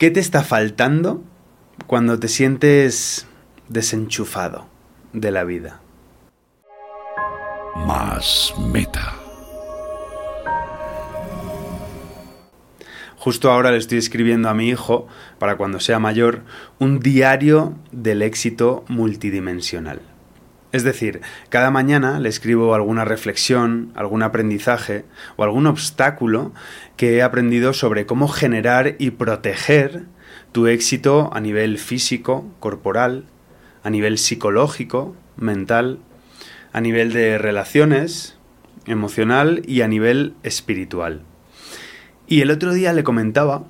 ¿Qué te está faltando cuando te sientes desenchufado de la vida? Más meta. Justo ahora le estoy escribiendo a mi hijo, para cuando sea mayor, un diario del éxito multidimensional. Es decir, cada mañana le escribo alguna reflexión, algún aprendizaje o algún obstáculo que he aprendido sobre cómo generar y proteger tu éxito a nivel físico, corporal, a nivel psicológico, mental, a nivel de relaciones, emocional y a nivel espiritual. Y el otro día le comentaba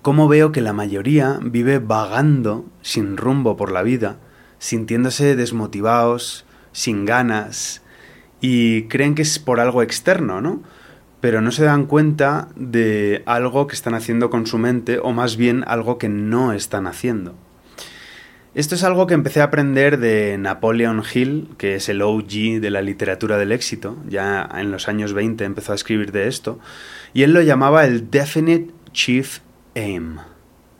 cómo veo que la mayoría vive vagando sin rumbo por la vida, sintiéndose desmotivados, sin ganas, y creen que es por algo externo, ¿no? Pero no se dan cuenta de algo que están haciendo con su mente, o más bien algo que no están haciendo. Esto es algo que empecé a aprender de Napoleon Hill, que es el OG de la literatura del éxito, ya en los años 20 empezó a escribir de esto, y él lo llamaba el Definite Chief Aim.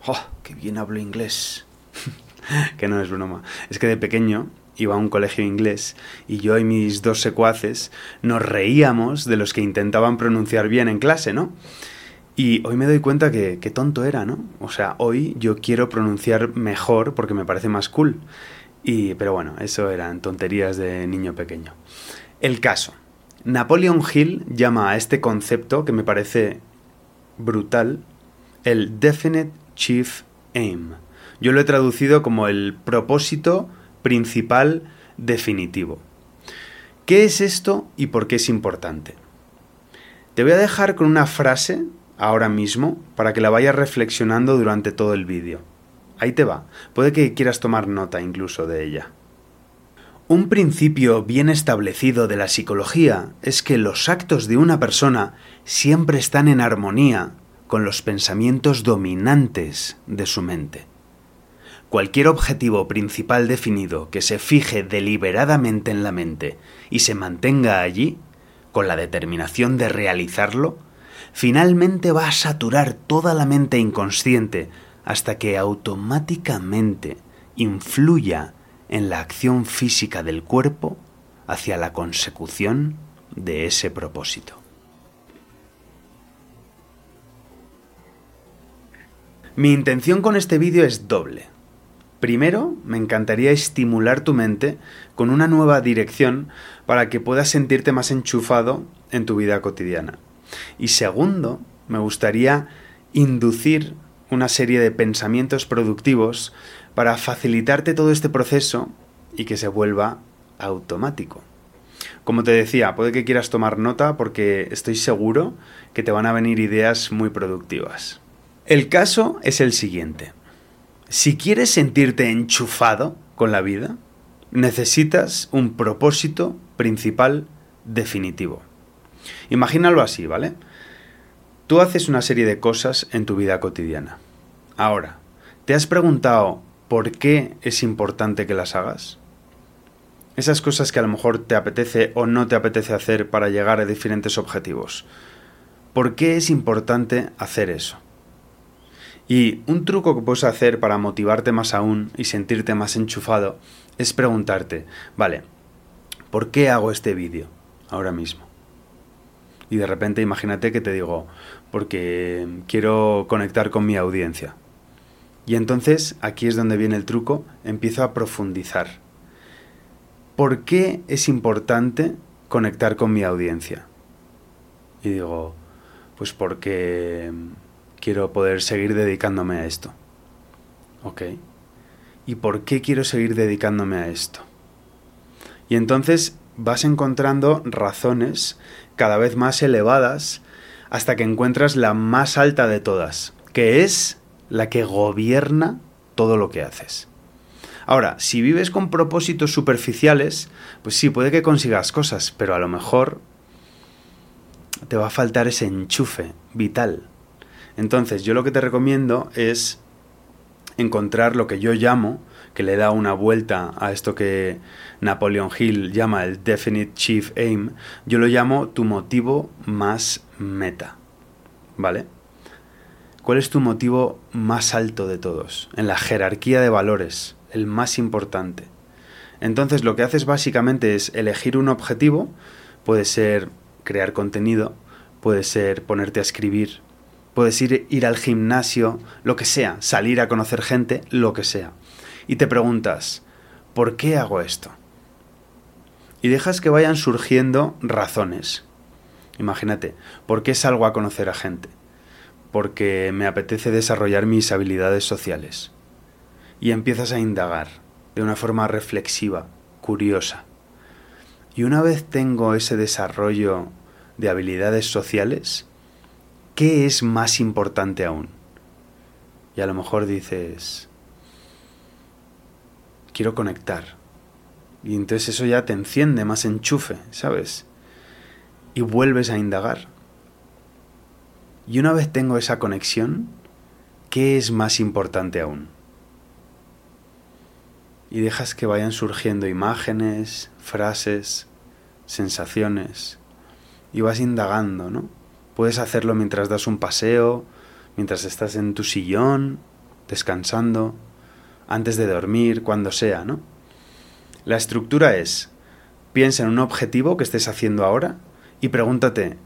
¡Oh, qué bien hablo inglés! que no es broma. Es que de pequeño iba a un colegio inglés y yo y mis dos secuaces nos reíamos de los que intentaban pronunciar bien en clase, ¿no? Y hoy me doy cuenta que qué tonto era, ¿no? O sea, hoy yo quiero pronunciar mejor porque me parece más cool. Y, pero bueno, eso eran tonterías de niño pequeño. El caso. Napoleon Hill llama a este concepto que me parece brutal el Definite Chief Aim. Yo lo he traducido como el propósito principal definitivo. ¿Qué es esto y por qué es importante? Te voy a dejar con una frase ahora mismo para que la vayas reflexionando durante todo el vídeo. Ahí te va. Puede que quieras tomar nota incluso de ella. Un principio bien establecido de la psicología es que los actos de una persona siempre están en armonía con los pensamientos dominantes de su mente. Cualquier objetivo principal definido que se fije deliberadamente en la mente y se mantenga allí, con la determinación de realizarlo, finalmente va a saturar toda la mente inconsciente hasta que automáticamente influya en la acción física del cuerpo hacia la consecución de ese propósito. Mi intención con este vídeo es doble. Primero, me encantaría estimular tu mente con una nueva dirección para que puedas sentirte más enchufado en tu vida cotidiana. Y segundo, me gustaría inducir una serie de pensamientos productivos para facilitarte todo este proceso y que se vuelva automático. Como te decía, puede que quieras tomar nota porque estoy seguro que te van a venir ideas muy productivas. El caso es el siguiente. Si quieres sentirte enchufado con la vida, necesitas un propósito principal definitivo. Imagínalo así, ¿vale? Tú haces una serie de cosas en tu vida cotidiana. Ahora, ¿te has preguntado por qué es importante que las hagas? Esas cosas que a lo mejor te apetece o no te apetece hacer para llegar a diferentes objetivos. ¿Por qué es importante hacer eso? Y un truco que puedes hacer para motivarte más aún y sentirte más enchufado es preguntarte, vale, ¿por qué hago este vídeo ahora mismo? Y de repente imagínate que te digo, porque quiero conectar con mi audiencia. Y entonces aquí es donde viene el truco, empiezo a profundizar. ¿Por qué es importante conectar con mi audiencia? Y digo, pues porque quiero poder seguir dedicándome a esto. ¿Ok? ¿Y por qué quiero seguir dedicándome a esto? Y entonces vas encontrando razones cada vez más elevadas hasta que encuentras la más alta de todas, que es la que gobierna todo lo que haces. Ahora, si vives con propósitos superficiales, pues sí, puede que consigas cosas, pero a lo mejor te va a faltar ese enchufe vital entonces, yo lo que te recomiendo es encontrar lo que yo llamo, que le da una vuelta a esto que Napoleon Hill llama el Definite Chief Aim, yo lo llamo tu motivo más meta. ¿Vale? ¿Cuál es tu motivo más alto de todos? En la jerarquía de valores, el más importante. Entonces lo que haces básicamente es elegir un objetivo, puede ser crear contenido, puede ser ponerte a escribir, puedes ir, ir al gimnasio, lo que sea, salir a conocer gente, lo que sea. Y te preguntas, ¿por qué hago esto? Y dejas que vayan surgiendo razones. Imagínate, ¿por qué salgo a conocer a gente? porque me apetece desarrollar mis habilidades sociales. Y empiezas a indagar de una forma reflexiva, curiosa. Y una vez tengo ese desarrollo de habilidades sociales, ¿qué es más importante aún? Y a lo mejor dices, quiero conectar. Y entonces eso ya te enciende más enchufe, ¿sabes? Y vuelves a indagar y una vez tengo esa conexión, ¿qué es más importante aún? Y dejas que vayan surgiendo imágenes, frases, sensaciones, y vas indagando, ¿no? Puedes hacerlo mientras das un paseo, mientras estás en tu sillón, descansando, antes de dormir, cuando sea, ¿no? La estructura es, piensa en un objetivo que estés haciendo ahora y pregúntate,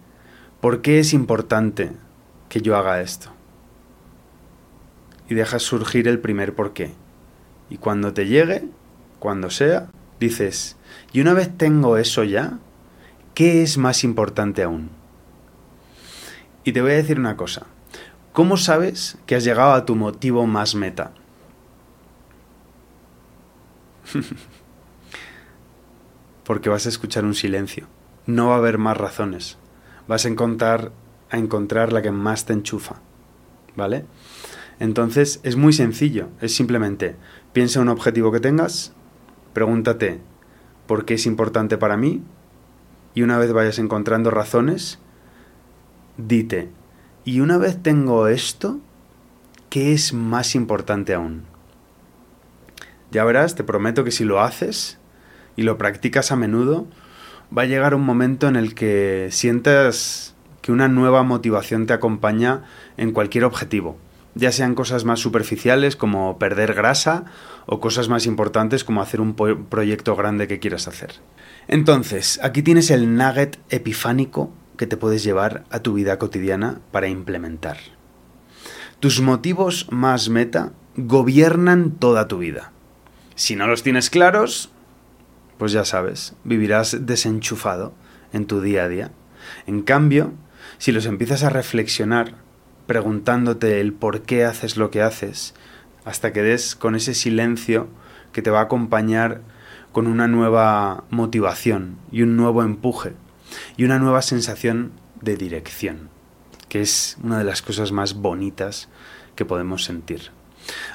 ¿por qué es importante que yo haga esto. Y dejas surgir el primer por qué. Y cuando te llegue, cuando sea, dices, y una vez tengo eso ya, ¿qué es más importante aún? Y te voy a decir una cosa. ¿Cómo sabes que has llegado a tu motivo más meta? Porque vas a escuchar un silencio. No va a haber más razones. Vas a encontrar a encontrar la que más te enchufa. ¿Vale? Entonces es muy sencillo, es simplemente piensa un objetivo que tengas, pregúntate por qué es importante para mí y una vez vayas encontrando razones, dite, y una vez tengo esto, ¿qué es más importante aún? Ya verás, te prometo que si lo haces y lo practicas a menudo, va a llegar un momento en el que sientas que una nueva motivación te acompaña en cualquier objetivo, ya sean cosas más superficiales como perder grasa o cosas más importantes como hacer un proyecto grande que quieras hacer. Entonces, aquí tienes el nugget epifánico que te puedes llevar a tu vida cotidiana para implementar. Tus motivos más meta gobiernan toda tu vida. Si no los tienes claros, pues ya sabes, vivirás desenchufado en tu día a día. En cambio, si los empiezas a reflexionar, preguntándote el por qué haces lo que haces, hasta que des con ese silencio que te va a acompañar con una nueva motivación y un nuevo empuje y una nueva sensación de dirección, que es una de las cosas más bonitas que podemos sentir.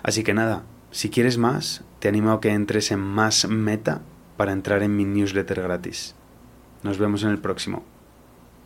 Así que nada, si quieres más, te animo a que entres en Más Meta para entrar en mi newsletter gratis. Nos vemos en el próximo.